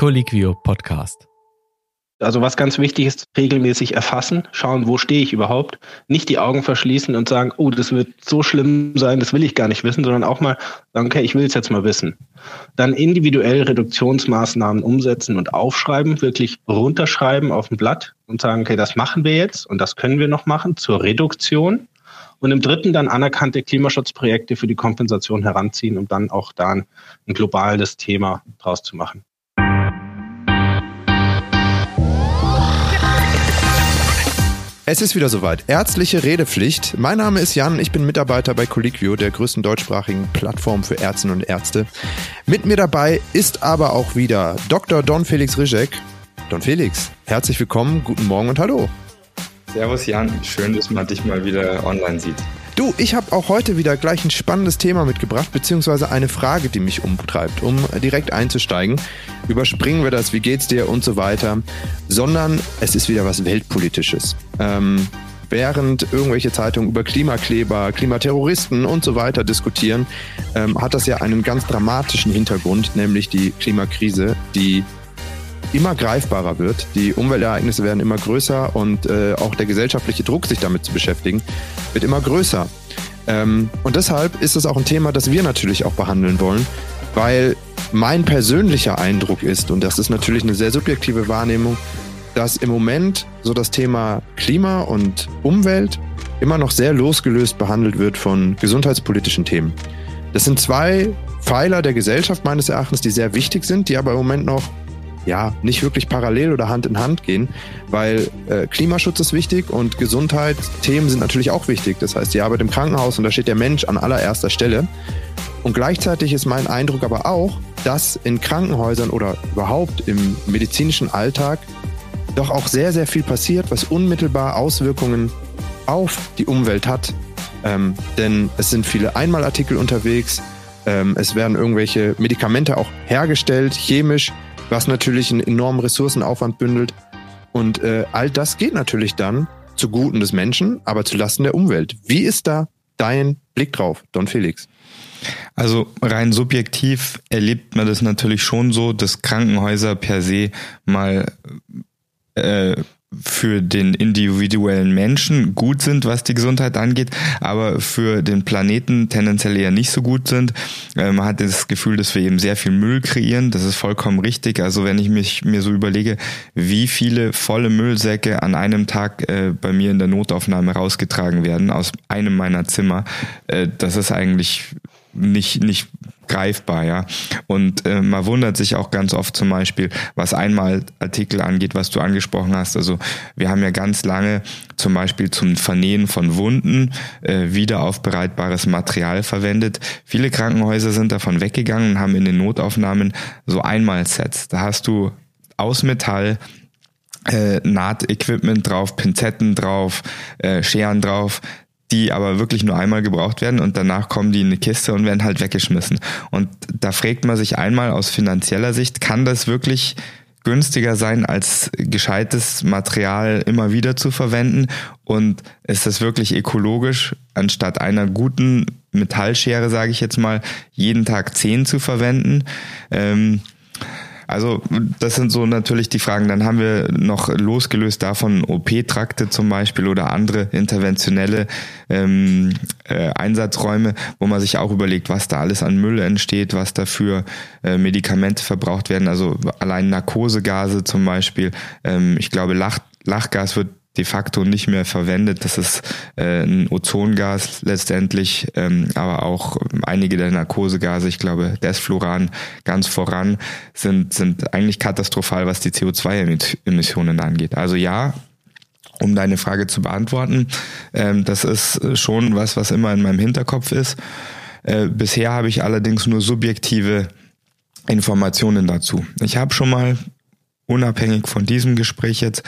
Colliquio Podcast. Also was ganz wichtig ist, regelmäßig erfassen, schauen, wo stehe ich überhaupt. Nicht die Augen verschließen und sagen, oh, das wird so schlimm sein, das will ich gar nicht wissen, sondern auch mal sagen, okay, ich will es jetzt mal wissen. Dann individuell Reduktionsmaßnahmen umsetzen und aufschreiben, wirklich runterschreiben auf ein Blatt und sagen, okay, das machen wir jetzt und das können wir noch machen zur Reduktion. Und im dritten dann anerkannte Klimaschutzprojekte für die Kompensation heranziehen, um dann auch da ein, ein globales Thema draus zu machen. Es ist wieder soweit. Ärztliche Redepflicht. Mein Name ist Jan, ich bin Mitarbeiter bei Colliquio, der größten deutschsprachigen Plattform für Ärztinnen und Ärzte. Mit mir dabei ist aber auch wieder Dr. Don Felix Rizek. Don Felix, herzlich willkommen, guten Morgen und hallo. Servus Jan, schön, dass man dich mal wieder online sieht. Du, ich habe auch heute wieder gleich ein spannendes Thema mitgebracht, beziehungsweise eine Frage, die mich umtreibt, um direkt einzusteigen. Überspringen wir das, wie geht's dir und so weiter, sondern es ist wieder was Weltpolitisches. Ähm, während irgendwelche Zeitungen über Klimakleber, Klimaterroristen und so weiter diskutieren, ähm, hat das ja einen ganz dramatischen Hintergrund, nämlich die Klimakrise, die immer greifbarer wird. Die Umweltereignisse werden immer größer und äh, auch der gesellschaftliche Druck, sich damit zu beschäftigen, wird immer größer. Ähm, und deshalb ist es auch ein Thema, das wir natürlich auch behandeln wollen, weil mein persönlicher Eindruck ist, und das ist natürlich eine sehr subjektive Wahrnehmung, dass im Moment so das Thema Klima und Umwelt immer noch sehr losgelöst behandelt wird von gesundheitspolitischen Themen. Das sind zwei Pfeiler der Gesellschaft meines Erachtens, die sehr wichtig sind, die aber im Moment noch ja, nicht wirklich parallel oder Hand in Hand gehen, weil äh, Klimaschutz ist wichtig und Gesundheitsthemen sind natürlich auch wichtig. Das heißt, die Arbeit im Krankenhaus und da steht der Mensch an allererster Stelle. Und gleichzeitig ist mein Eindruck aber auch, dass in Krankenhäusern oder überhaupt im medizinischen Alltag doch auch sehr, sehr viel passiert, was unmittelbar Auswirkungen auf die Umwelt hat. Ähm, denn es sind viele Einmalartikel unterwegs, ähm, es werden irgendwelche Medikamente auch hergestellt, chemisch, was natürlich einen enormen Ressourcenaufwand bündelt. Und äh, all das geht natürlich dann zu Guten des Menschen, aber zu Lasten der Umwelt. Wie ist da dein Blick drauf, Don Felix? Also rein subjektiv erlebt man das natürlich schon so, dass Krankenhäuser per se mal äh, für den individuellen Menschen gut sind, was die Gesundheit angeht, aber für den Planeten tendenziell eher nicht so gut sind. Äh, man hat das Gefühl, dass wir eben sehr viel Müll kreieren. Das ist vollkommen richtig. Also wenn ich mich mir so überlege, wie viele volle Müllsäcke an einem Tag äh, bei mir in der Notaufnahme rausgetragen werden aus einem meiner Zimmer, äh, das ist eigentlich nicht, nicht greifbar, ja. Und äh, man wundert sich auch ganz oft zum Beispiel, was einmal Artikel angeht, was du angesprochen hast. Also wir haben ja ganz lange zum Beispiel zum Vernähen von Wunden äh, wiederaufbereitbares Material verwendet. Viele Krankenhäuser sind davon weggegangen und haben in den Notaufnahmen so Einmalsets. Da hast du aus Metall äh, Nahtequipment drauf, Pinzetten drauf, äh, Scheren drauf, die aber wirklich nur einmal gebraucht werden und danach kommen die in eine Kiste und werden halt weggeschmissen. Und da fragt man sich einmal aus finanzieller Sicht, kann das wirklich günstiger sein, als gescheites Material immer wieder zu verwenden? Und ist das wirklich ökologisch, anstatt einer guten Metallschere, sage ich jetzt mal, jeden Tag zehn zu verwenden? Ähm, also das sind so natürlich die Fragen. Dann haben wir noch losgelöst davon OP-Trakte zum Beispiel oder andere interventionelle ähm, äh, Einsatzräume, wo man sich auch überlegt, was da alles an Müll entsteht, was dafür äh, Medikamente verbraucht werden. Also allein Narkosegase zum Beispiel. Ähm, ich glaube, Lach, Lachgas wird de facto nicht mehr verwendet. Das ist äh, ein Ozongas letztendlich, ähm, aber auch einige der Narkosegase, ich glaube Desfluran ganz voran, sind, sind eigentlich katastrophal, was die CO2-Emissionen angeht. Also ja, um deine Frage zu beantworten, ähm, das ist schon was, was immer in meinem Hinterkopf ist. Äh, bisher habe ich allerdings nur subjektive Informationen dazu. Ich habe schon mal unabhängig von diesem Gespräch jetzt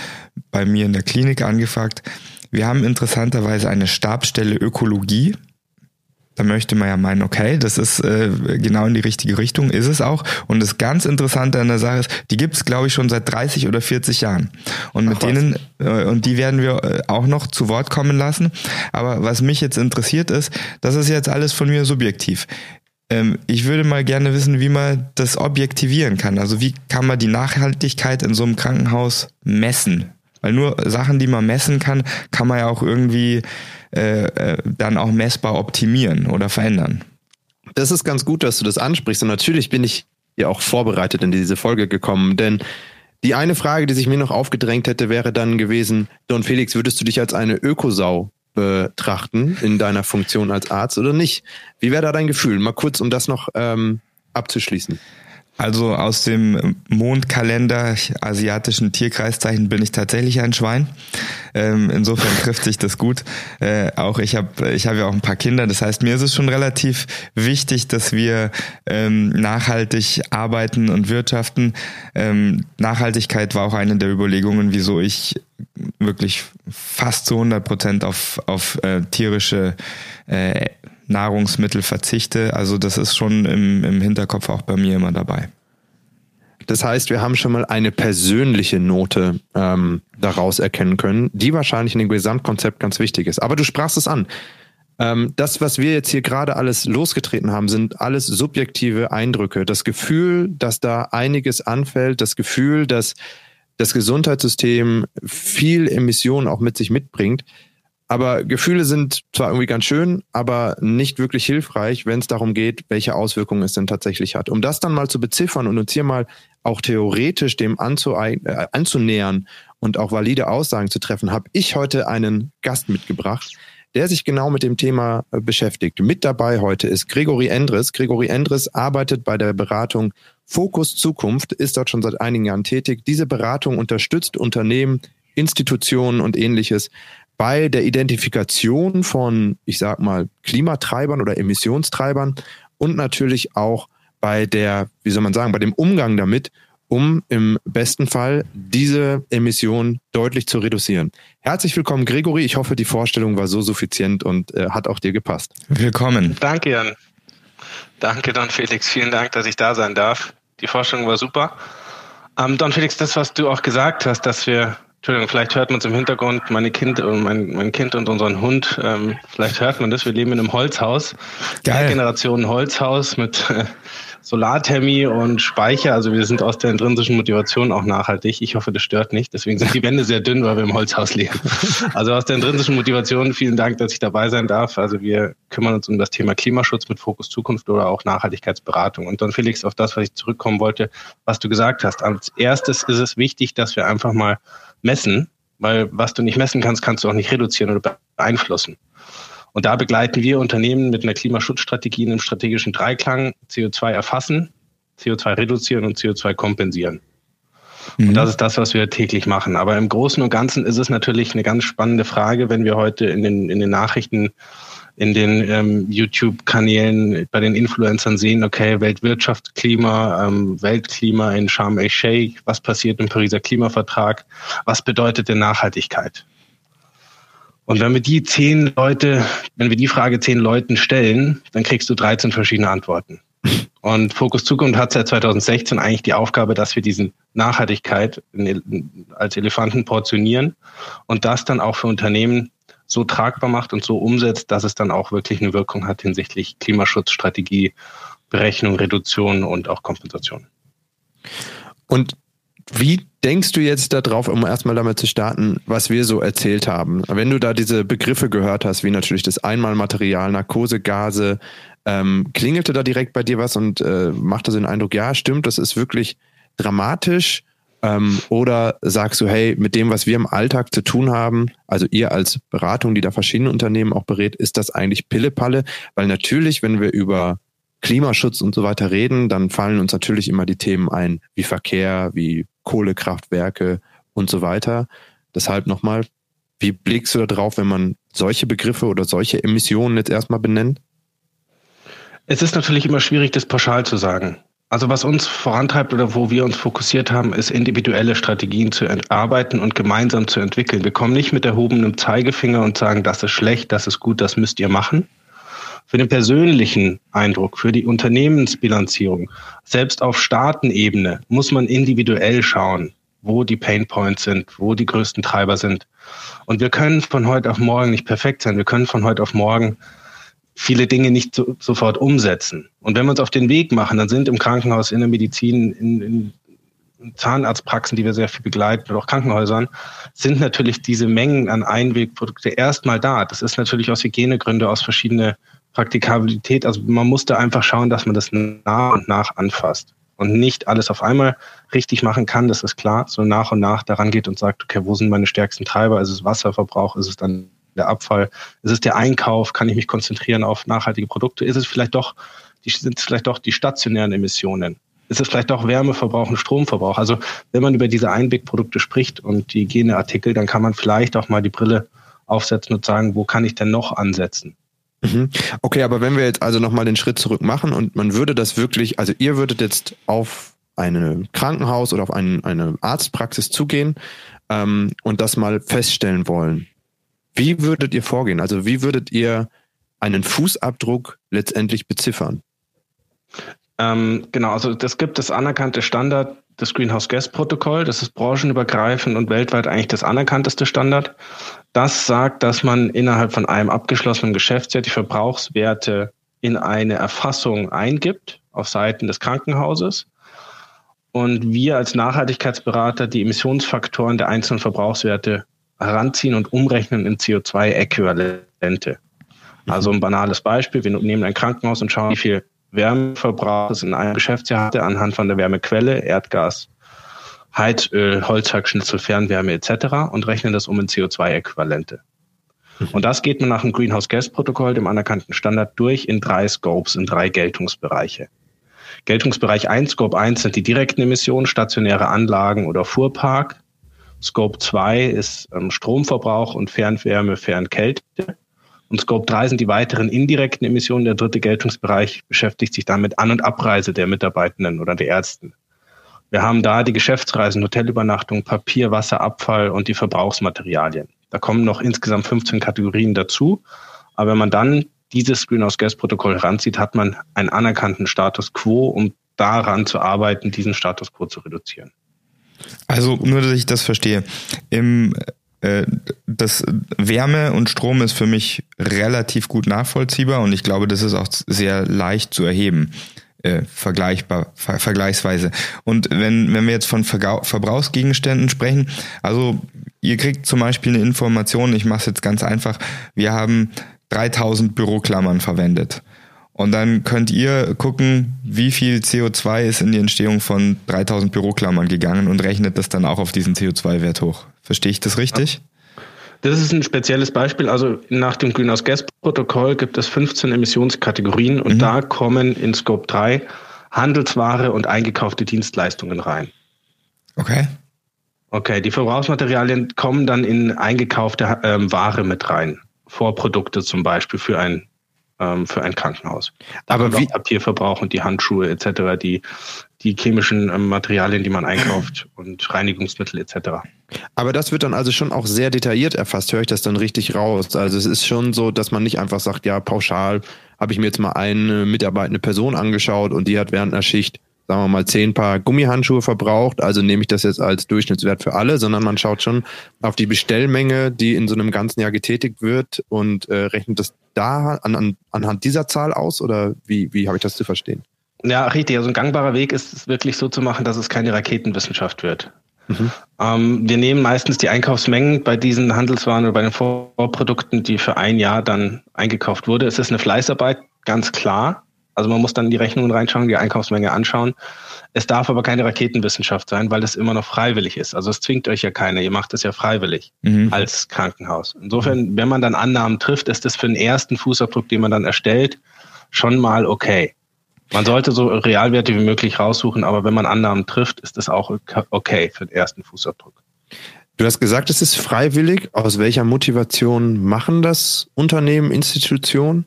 bei mir in der Klinik angefragt. Wir haben interessanterweise eine Stabstelle Ökologie. Da möchte man ja meinen, okay, das ist äh, genau in die richtige Richtung, ist es auch. Und das ganz Interessante an der Sache ist, die gibt es, glaube ich, schon seit 30 oder 40 Jahren. Und mit Ach, denen, äh, und die werden wir äh, auch noch zu Wort kommen lassen. Aber was mich jetzt interessiert ist, das ist jetzt alles von mir subjektiv. Ähm, ich würde mal gerne wissen, wie man das objektivieren kann. Also wie kann man die Nachhaltigkeit in so einem Krankenhaus messen? Weil nur Sachen, die man messen kann, kann man ja auch irgendwie äh, äh, dann auch messbar optimieren oder verändern. Das ist ganz gut, dass du das ansprichst. Und natürlich bin ich ja auch vorbereitet in diese Folge gekommen, denn die eine Frage, die sich mir noch aufgedrängt hätte, wäre dann gewesen, Don Felix, würdest du dich als eine Ökosau betrachten in deiner Funktion als Arzt oder nicht? Wie wäre da dein Gefühl? Mal kurz, um das noch ähm, abzuschließen. Also aus dem Mondkalender asiatischen Tierkreiszeichen bin ich tatsächlich ein Schwein. Ähm, insofern trifft sich das gut. Äh, auch ich habe ich hab ja auch ein paar Kinder. Das heißt, mir ist es schon relativ wichtig, dass wir ähm, nachhaltig arbeiten und wirtschaften. Ähm, Nachhaltigkeit war auch eine der Überlegungen, wieso ich wirklich fast zu 100 Prozent auf, auf äh, tierische äh, Nahrungsmittel verzichte. Also das ist schon im, im Hinterkopf auch bei mir immer dabei. Das heißt, wir haben schon mal eine persönliche Note ähm, daraus erkennen können, die wahrscheinlich in dem Gesamtkonzept ganz wichtig ist. Aber du sprachst es an. Ähm, das, was wir jetzt hier gerade alles losgetreten haben, sind alles subjektive Eindrücke. Das Gefühl, dass da einiges anfällt, das Gefühl, dass das Gesundheitssystem viel Emissionen auch mit sich mitbringt, aber Gefühle sind zwar irgendwie ganz schön, aber nicht wirklich hilfreich, wenn es darum geht, welche Auswirkungen es denn tatsächlich hat. Um das dann mal zu beziffern und uns hier mal auch theoretisch dem äh, anzunähern und auch valide Aussagen zu treffen, habe ich heute einen Gast mitgebracht, der sich genau mit dem Thema äh, beschäftigt. Mit dabei heute ist Gregory Endres. Gregory Endres arbeitet bei der Beratung Fokus Zukunft, ist dort schon seit einigen Jahren tätig. Diese Beratung unterstützt Unternehmen, Institutionen und ähnliches bei der Identifikation von, ich sag mal, Klimatreibern oder Emissionstreibern und natürlich auch bei der, wie soll man sagen, bei dem Umgang damit, um im besten Fall diese Emissionen deutlich zu reduzieren. Herzlich willkommen, Gregory. Ich hoffe, die Vorstellung war so suffizient und äh, hat auch dir gepasst. Willkommen. Danke, Jan. Danke, Don Felix. Vielen Dank, dass ich da sein darf. Die Vorstellung war super. Ähm, Don Felix, das, was du auch gesagt hast, dass wir Entschuldigung, vielleicht hört man es im Hintergrund, meine kind und mein, mein Kind und unseren Hund. Ähm, vielleicht hört man das. Wir leben in einem Holzhaus. Geil. Generation Holzhaus mit äh, Solarthermie und Speicher. Also wir sind aus der intrinsischen Motivation auch nachhaltig. Ich hoffe, das stört nicht. Deswegen sind die Wände sehr dünn, weil wir im Holzhaus leben. Also aus der intrinsischen Motivation vielen Dank, dass ich dabei sein darf. Also wir kümmern uns um das Thema Klimaschutz mit Fokus Zukunft oder auch Nachhaltigkeitsberatung. Und dann Felix auf das, was ich zurückkommen wollte, was du gesagt hast. Als erstes ist es wichtig, dass wir einfach mal messen, weil was du nicht messen kannst, kannst du auch nicht reduzieren oder beeinflussen. Und da begleiten wir Unternehmen mit einer Klimaschutzstrategie in einem strategischen Dreiklang CO2 erfassen, CO2 reduzieren und CO2 kompensieren. Mhm. Und das ist das, was wir täglich machen. Aber im Großen und Ganzen ist es natürlich eine ganz spannende Frage, wenn wir heute in den, in den Nachrichten in den ähm, YouTube-Kanälen bei den Influencern sehen, okay, Weltwirtschaftsklima, ähm, Weltklima in Sharm el-Sheikh, was passiert im Pariser Klimavertrag, was bedeutet denn Nachhaltigkeit? Und wenn wir die zehn Leute, wenn wir die Frage zehn Leuten stellen, dann kriegst du 13 verschiedene Antworten. Und Fokus Zukunft hat seit 2016 eigentlich die Aufgabe, dass wir diesen Nachhaltigkeit als Elefanten portionieren und das dann auch für Unternehmen so tragbar macht und so umsetzt, dass es dann auch wirklich eine Wirkung hat hinsichtlich Klimaschutzstrategie, Berechnung, Reduktion und auch Kompensation. Und wie denkst du jetzt darauf, um erstmal damit zu starten, was wir so erzählt haben? Wenn du da diese Begriffe gehört hast, wie natürlich das Einmalmaterial, Narkosegase, ähm, klingelte da direkt bei dir was und äh, machte so den Eindruck, ja, stimmt, das ist wirklich dramatisch ähm, oder sagst du, hey, mit dem, was wir im Alltag zu tun haben, also ihr als Beratung, die da verschiedene Unternehmen auch berät, ist das eigentlich Pillepalle? Weil natürlich, wenn wir über Klimaschutz und so weiter reden, dann fallen uns natürlich immer die Themen ein, wie Verkehr, wie Kohlekraftwerke und so weiter. Deshalb nochmal, wie blickst du da drauf, wenn man solche Begriffe oder solche Emissionen jetzt erstmal benennt? Es ist natürlich immer schwierig, das pauschal zu sagen. Also was uns vorantreibt oder wo wir uns fokussiert haben, ist individuelle Strategien zu erarbeiten und gemeinsam zu entwickeln. Wir kommen nicht mit erhobenem Zeigefinger und sagen, das ist schlecht, das ist gut, das müsst ihr machen. Für den persönlichen Eindruck, für die Unternehmensbilanzierung, selbst auf Staatenebene muss man individuell schauen, wo die Pain Points sind, wo die größten Treiber sind. Und wir können von heute auf morgen nicht perfekt sein. Wir können von heute auf morgen viele Dinge nicht so, sofort umsetzen. Und wenn wir uns auf den Weg machen, dann sind im Krankenhaus, in der Medizin, in, in Zahnarztpraxen, die wir sehr viel begleiten, oder auch Krankenhäusern, sind natürlich diese Mengen an Einwegprodukte erstmal da. Das ist natürlich aus Hygienegründen, aus verschiedene Praktikabilität. Also man musste einfach schauen, dass man das nach und nach anfasst und nicht alles auf einmal richtig machen kann, das ist klar, so nach und nach daran geht und sagt, okay, wo sind meine stärksten Treiber? Ist es Wasserverbrauch? Ist es dann der Abfall? Ist es der Einkauf? Kann ich mich konzentrieren auf nachhaltige Produkte? Ist es vielleicht doch, die, sind es vielleicht doch die stationären Emissionen? Ist es vielleicht auch Wärmeverbrauch und Stromverbrauch? Also wenn man über diese Einwegprodukte spricht und die Hygieneartikel, dann kann man vielleicht auch mal die Brille aufsetzen und sagen, wo kann ich denn noch ansetzen? Mhm. Okay, aber wenn wir jetzt also nochmal den Schritt zurück machen und man würde das wirklich, also ihr würdet jetzt auf ein Krankenhaus oder auf ein, eine Arztpraxis zugehen ähm, und das mal feststellen wollen. Wie würdet ihr vorgehen? Also wie würdet ihr einen Fußabdruck letztendlich beziffern? Ähm, genau, also das gibt das anerkannte Standard das Greenhouse Gas Protokoll. Das ist branchenübergreifend und weltweit eigentlich das anerkannteste Standard. Das sagt, dass man innerhalb von einem abgeschlossenen Geschäftsjahr die Verbrauchswerte in eine Erfassung eingibt auf Seiten des Krankenhauses und wir als Nachhaltigkeitsberater die Emissionsfaktoren der einzelnen Verbrauchswerte heranziehen und umrechnen in CO2-Äquivalente. Also ein banales Beispiel, wir nehmen ein Krankenhaus und schauen, wie viel Wärmeverbrauch es in einem Geschäftsjahr hatte anhand von der Wärmequelle, Erdgas, Heizöl, Holzhackschnitzel, Fernwärme etc. und rechnen das um in CO2-Äquivalente. Mhm. Und das geht man nach dem Greenhouse Gas Protokoll, dem anerkannten Standard, durch in drei Scopes, in drei Geltungsbereiche. Geltungsbereich 1, Scope 1 sind die direkten Emissionen, stationäre Anlagen oder Fuhrpark. Scope 2 ist ähm, Stromverbrauch und Fernwärme, Fernkälte. Und Scope 3 sind die weiteren indirekten Emissionen. Der dritte Geltungsbereich beschäftigt sich damit An- und Abreise der Mitarbeitenden oder der Ärzten. Wir haben da die Geschäftsreisen, Hotelübernachtung, Papier, Wasser, Abfall und die Verbrauchsmaterialien. Da kommen noch insgesamt 15 Kategorien dazu. Aber wenn man dann dieses Greenhouse Gas Protokoll heranzieht, hat man einen anerkannten Status quo, um daran zu arbeiten, diesen Status quo zu reduzieren. Also nur, dass ich das verstehe. Im äh, das Wärme und Strom ist für mich relativ gut nachvollziehbar und ich glaube, das ist auch sehr leicht zu erheben. Äh, vergleichbar, ver vergleichsweise. Und wenn, wenn wir jetzt von Verga Verbrauchsgegenständen sprechen, also ihr kriegt zum Beispiel eine Information, ich mache es jetzt ganz einfach, wir haben 3000 Büroklammern verwendet. Und dann könnt ihr gucken, wie viel CO2 ist in die Entstehung von 3000 Büroklammern gegangen und rechnet das dann auch auf diesen CO2-Wert hoch. Verstehe ich das richtig? Das ist ein spezielles Beispiel. Also nach dem Greenhouse Gas Protokoll gibt es 15 Emissionskategorien und mhm. da kommen in Scope 3 Handelsware und eingekaufte Dienstleistungen rein. Okay. Okay, die Verbrauchsmaterialien kommen dann in eingekaufte ähm, Ware mit rein. Vorprodukte zum Beispiel für ein ähm, für ein Krankenhaus. Aber wie Papierverbrauch und die Handschuhe etc., die die chemischen ähm, Materialien, die man einkauft und Reinigungsmittel etc. Aber das wird dann also schon auch sehr detailliert erfasst. Höre ich das dann richtig raus? Also es ist schon so, dass man nicht einfach sagt, ja pauschal habe ich mir jetzt mal eine mitarbeitende Person angeschaut und die hat während einer Schicht sagen wir mal, zehn Paar Gummihandschuhe verbraucht, also nehme ich das jetzt als Durchschnittswert für alle, sondern man schaut schon auf die Bestellmenge, die in so einem ganzen Jahr getätigt wird und äh, rechnet das da an, an, anhand dieser Zahl aus oder wie, wie habe ich das zu verstehen? Ja, richtig. Also ein gangbarer Weg ist es wirklich so zu machen, dass es keine Raketenwissenschaft wird. Mhm. Ähm, wir nehmen meistens die Einkaufsmengen bei diesen Handelswaren oder bei den Vorprodukten, die für ein Jahr dann eingekauft wurde. Es ist eine Fleißarbeit, ganz klar. Also man muss dann die Rechnungen reinschauen, die Einkaufsmenge anschauen. Es darf aber keine Raketenwissenschaft sein, weil es immer noch freiwillig ist. Also es zwingt euch ja keiner. Ihr macht es ja freiwillig mhm. als Krankenhaus. Insofern, wenn man dann Annahmen trifft, ist das für den ersten Fußabdruck, den man dann erstellt, schon mal okay. Man sollte so Realwerte wie möglich raussuchen, aber wenn man Annahmen trifft, ist das auch okay für den ersten Fußabdruck. Du hast gesagt, es ist freiwillig. Aus welcher Motivation machen das Unternehmen, Institutionen?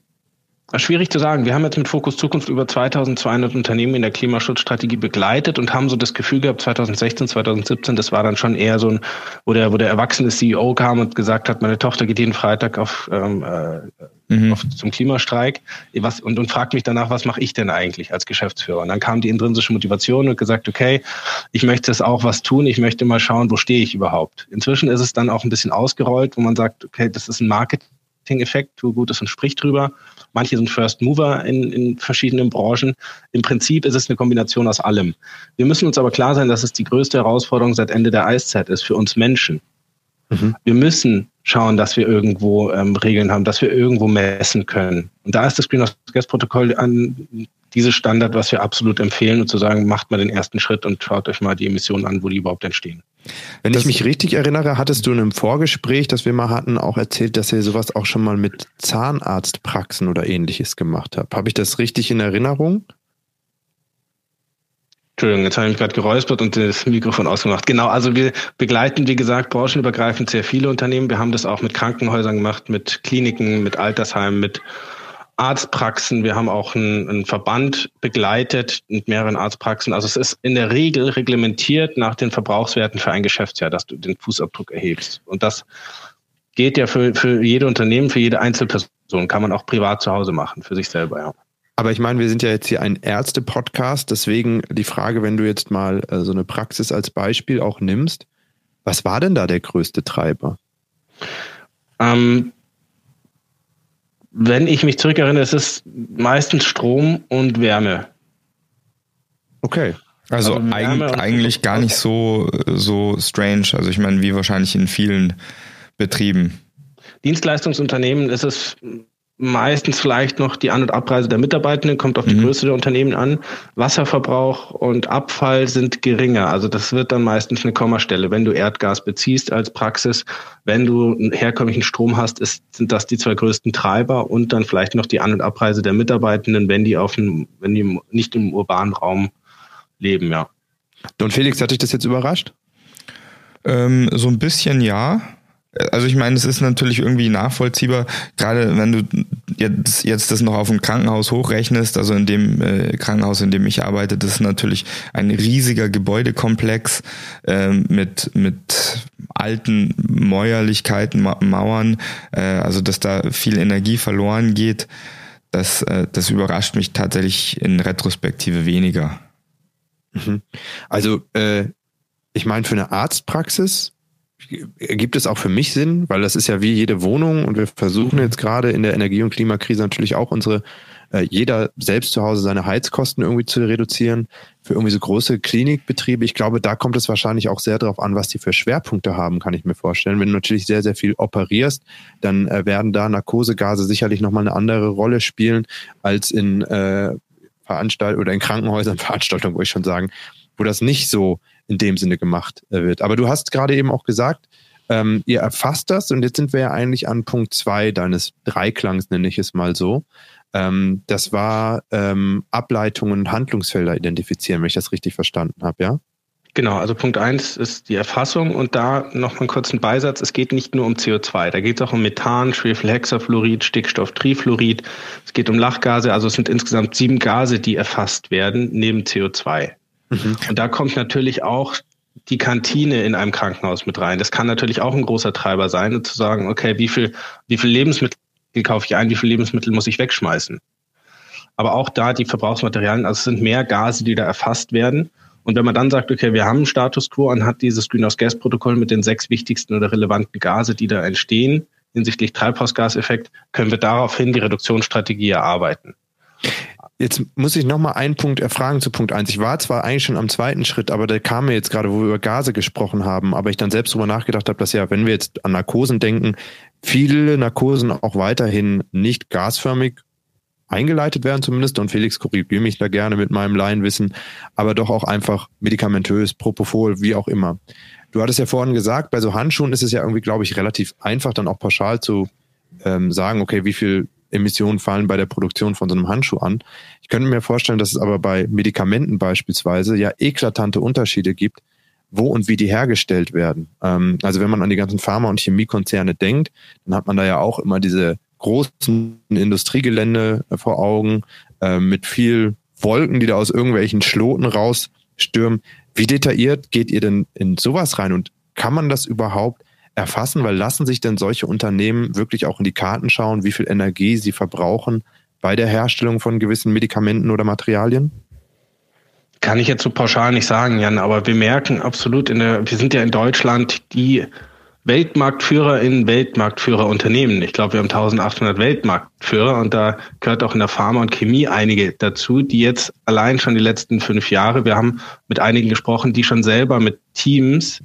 Schwierig zu sagen. Wir haben jetzt mit Fokus Zukunft über 2200 Unternehmen in der Klimaschutzstrategie begleitet und haben so das Gefühl gehabt, 2016, 2017, das war dann schon eher so ein, wo der, wo der erwachsene CEO kam und gesagt hat, meine Tochter geht jeden Freitag auf, ähm, äh, mhm. auf zum Klimastreik was, und, und fragt mich danach, was mache ich denn eigentlich als Geschäftsführer? Und dann kam die intrinsische Motivation und gesagt, okay, ich möchte es auch was tun, ich möchte mal schauen, wo stehe ich überhaupt. Inzwischen ist es dann auch ein bisschen ausgerollt, wo man sagt, okay, das ist ein Market Marketing-Effekt, wo gut ist und spricht drüber. Manche sind First Mover in, in verschiedenen Branchen. Im Prinzip ist es eine Kombination aus allem. Wir müssen uns aber klar sein, dass es die größte Herausforderung seit Ende der Eiszeit ist für uns Menschen. Mhm. Wir müssen schauen, dass wir irgendwo ähm, Regeln haben, dass wir irgendwo messen können. Und da ist das Greenhouse Gas Protokoll an dieses Standard, was wir absolut empfehlen und zu sagen, macht mal den ersten Schritt und schaut euch mal die Emissionen an, wo die überhaupt entstehen. Wenn das ich mich richtig erinnere, hattest du in einem Vorgespräch, das wir mal hatten, auch erzählt, dass ihr sowas auch schon mal mit Zahnarztpraxen oder ähnliches gemacht habt. Habe ich das richtig in Erinnerung? Entschuldigung, jetzt habe ich mich gerade geräuspert und das Mikrofon ausgemacht. Genau, also wir begleiten, wie gesagt, branchenübergreifend sehr viele Unternehmen. Wir haben das auch mit Krankenhäusern gemacht, mit Kliniken, mit Altersheimen, mit Arztpraxen. Wir haben auch einen, einen Verband begleitet mit mehreren Arztpraxen. Also es ist in der Regel reglementiert nach den Verbrauchswerten für ein Geschäftsjahr, dass du den Fußabdruck erhebst. Und das geht ja für, für jede Unternehmen, für jede Einzelperson. Kann man auch privat zu Hause machen, für sich selber, ja. Aber ich meine, wir sind ja jetzt hier ein Ärzte-Podcast, deswegen die Frage, wenn du jetzt mal äh, so eine Praxis als Beispiel auch nimmst, was war denn da der größte Treiber? Ähm, wenn ich mich zurückerinnere, es ist meistens Strom und Wärme. Okay. Also, also eig eigentlich gar nicht so, so strange. Also ich meine, wie wahrscheinlich in vielen Betrieben. Dienstleistungsunternehmen ist es meistens vielleicht noch die An- und Abreise der Mitarbeitenden, kommt auf die mhm. Größe der Unternehmen an. Wasserverbrauch und Abfall sind geringer. Also das wird dann meistens eine Kommastelle. Wenn du Erdgas beziehst als Praxis, wenn du einen herkömmlichen Strom hast, ist, sind das die zwei größten Treiber und dann vielleicht noch die An- und Abreise der Mitarbeitenden, wenn die auf dem, wenn die nicht im urbanen Raum leben, ja. Don Felix, hat dich das jetzt überrascht? Ähm, so ein bisschen ja also ich meine, es ist natürlich irgendwie nachvollziehbar, gerade wenn du jetzt, jetzt das noch auf ein Krankenhaus hochrechnest, also in dem äh, Krankenhaus, in dem ich arbeite, das ist natürlich ein riesiger Gebäudekomplex äh, mit, mit alten Mäuerlichkeiten, Ma Mauern, äh, also dass da viel Energie verloren geht, das, äh, das überrascht mich tatsächlich in Retrospektive weniger. Mhm. Also äh, ich meine, für eine Arztpraxis ergibt es auch für mich Sinn, weil das ist ja wie jede Wohnung und wir versuchen jetzt gerade in der Energie- und Klimakrise natürlich auch unsere, äh, jeder selbst zu Hause seine Heizkosten irgendwie zu reduzieren. Für irgendwie so große Klinikbetriebe, ich glaube, da kommt es wahrscheinlich auch sehr darauf an, was die für Schwerpunkte haben, kann ich mir vorstellen. Wenn du natürlich sehr, sehr viel operierst, dann äh, werden da Narkosegase sicherlich nochmal eine andere Rolle spielen als in äh, Veranstaltungen oder in Krankenhäusern, Veranstaltungen, wo ich schon sagen, wo das nicht so in dem Sinne gemacht äh, wird. Aber du hast gerade eben auch gesagt, ähm, ihr erfasst das und jetzt sind wir ja eigentlich an Punkt zwei deines Dreiklangs, nenne ich es mal so. Ähm, das war ähm, Ableitungen und Handlungsfelder identifizieren, wenn ich das richtig verstanden habe, ja? Genau, also Punkt eins ist die Erfassung und da noch mal einen kurzen Beisatz. Es geht nicht nur um CO2, da geht es auch um Methan, Schwefelhexafluorid, Stickstoff, Trifluorid. Es geht um Lachgase, also es sind insgesamt sieben Gase, die erfasst werden, neben CO2. Mhm. Und da kommt natürlich auch die Kantine in einem Krankenhaus mit rein. Das kann natürlich auch ein großer Treiber sein, zu sagen, okay, wie viel, wie viel Lebensmittel kaufe ich ein, wie viel Lebensmittel muss ich wegschmeißen? Aber auch da die Verbrauchsmaterialien, also es sind mehr Gase, die da erfasst werden. Und wenn man dann sagt, okay, wir haben einen Status quo und hat dieses Greenhouse Gas Protokoll mit den sechs wichtigsten oder relevanten Gase, die da entstehen, hinsichtlich Treibhausgaseffekt, können wir daraufhin die Reduktionsstrategie erarbeiten. Jetzt muss ich nochmal einen Punkt erfragen zu Punkt eins. Ich war zwar eigentlich schon am zweiten Schritt, aber der kam mir jetzt gerade, wo wir über Gase gesprochen haben, aber ich dann selbst darüber nachgedacht habe, dass ja, wenn wir jetzt an Narkosen denken, viele Narkosen auch weiterhin nicht gasförmig eingeleitet werden zumindest und Felix korrigiere mich da gerne mit meinem Laienwissen, aber doch auch einfach medikamentös, Propofol, wie auch immer. Du hattest ja vorhin gesagt, bei so Handschuhen ist es ja irgendwie, glaube ich, relativ einfach dann auch pauschal zu ähm, sagen, okay, wie viel Emissionen fallen bei der Produktion von so einem Handschuh an. Ich könnte mir vorstellen, dass es aber bei Medikamenten beispielsweise ja eklatante Unterschiede gibt, wo und wie die hergestellt werden. Ähm, also wenn man an die ganzen Pharma- und Chemiekonzerne denkt, dann hat man da ja auch immer diese großen Industriegelände vor Augen äh, mit viel Wolken, die da aus irgendwelchen Schloten rausstürmen. Wie detailliert geht ihr denn in sowas rein und kann man das überhaupt erfassen? Weil lassen sich denn solche Unternehmen wirklich auch in die Karten schauen, wie viel Energie sie verbrauchen bei der Herstellung von gewissen Medikamenten oder Materialien? Kann ich jetzt so pauschal nicht sagen, Jan, aber wir merken absolut in der, wir sind ja in Deutschland die Weltmarktführer in Weltmarktführerunternehmen. Ich glaube, wir haben 1800 Weltmarktführer und da gehört auch in der Pharma und Chemie einige dazu, die jetzt allein schon die letzten fünf Jahre, wir haben mit einigen gesprochen, die schon selber mit Teams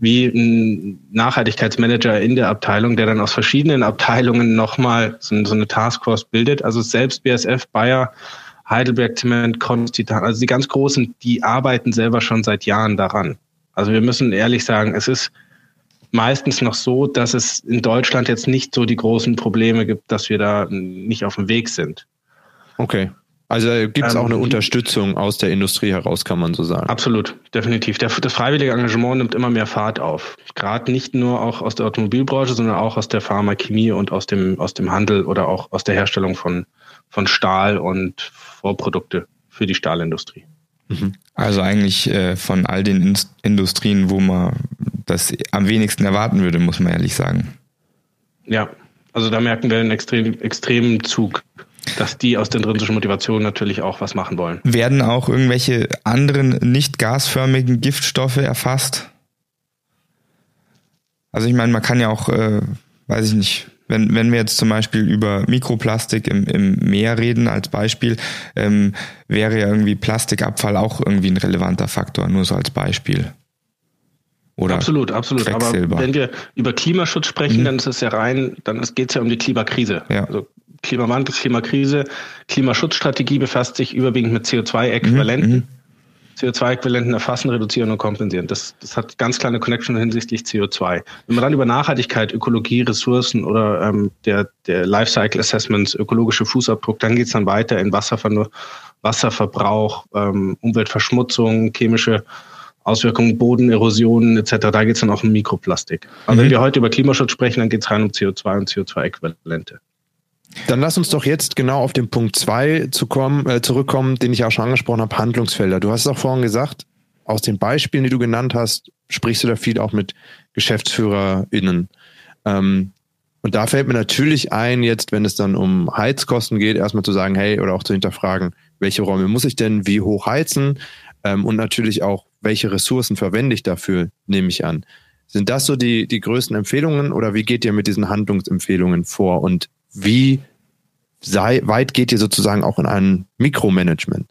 wie ein Nachhaltigkeitsmanager in der Abteilung, der dann aus verschiedenen Abteilungen nochmal so, so eine Taskforce bildet. Also selbst BSF, Bayer, Heidelberg Zement, Konstitan, also die ganz Großen, die arbeiten selber schon seit Jahren daran. Also wir müssen ehrlich sagen, es ist meistens noch so, dass es in Deutschland jetzt nicht so die großen Probleme gibt, dass wir da nicht auf dem Weg sind. Okay. Also gibt es ähm, auch eine Unterstützung aus der Industrie heraus, kann man so sagen. Absolut, definitiv. Der, das freiwillige Engagement nimmt immer mehr Fahrt auf. Gerade nicht nur auch aus der Automobilbranche, sondern auch aus der Pharmachemie und aus dem, aus dem Handel oder auch aus der Herstellung von, von Stahl und Vorprodukte für die Stahlindustrie. Mhm. Also eigentlich äh, von all den In Industrien, wo man das am wenigsten erwarten würde, muss man ehrlich sagen. Ja, also da merken wir einen extrem, extremen Zug dass die aus der intrinsischen Motivation natürlich auch was machen wollen. Werden auch irgendwelche anderen nicht gasförmigen Giftstoffe erfasst? Also ich meine, man kann ja auch, äh, weiß ich nicht, wenn, wenn wir jetzt zum Beispiel über Mikroplastik im, im Meer reden als Beispiel, ähm, wäre ja irgendwie Plastikabfall auch irgendwie ein relevanter Faktor, nur so als Beispiel. Oder absolut, absolut. Aber wenn wir über Klimaschutz sprechen, mhm. dann ist es ja rein, dann geht es ja um die Klimakrise. Ja. Also Klimawandel, Klimakrise, Klimaschutzstrategie befasst sich überwiegend mit CO2-Äquivalenten. Mhm. CO2-Äquivalenten erfassen, reduzieren und kompensieren. Das, das hat ganz kleine Connection hinsichtlich CO2. Wenn man dann über Nachhaltigkeit, Ökologie, Ressourcen oder ähm, der, der Lifecycle Assessments, ökologische Fußabdruck, dann geht's dann weiter in Wasserver Wasserverbrauch, ähm, Umweltverschmutzung, chemische Auswirkungen, Bodenerosionen etc. Da geht's dann auch um Mikroplastik. Aber mhm. wenn wir heute über Klimaschutz sprechen, dann geht's rein um CO2 und CO2-Äquivalente. Dann lass uns doch jetzt genau auf den Punkt 2 zu kommen, äh, zurückkommen, den ich auch schon angesprochen habe, Handlungsfelder. Du hast es auch vorhin gesagt, aus den Beispielen, die du genannt hast, sprichst du da viel auch mit GeschäftsführerInnen. Ähm, und da fällt mir natürlich ein, jetzt, wenn es dann um Heizkosten geht, erstmal zu sagen, hey, oder auch zu hinterfragen, welche Räume muss ich denn wie hoch heizen? Ähm, und natürlich auch, welche Ressourcen verwende ich dafür, nehme ich an. Sind das so die, die größten Empfehlungen oder wie geht ihr mit diesen Handlungsempfehlungen vor? Und wie sei, weit geht ihr sozusagen auch in ein Mikromanagement?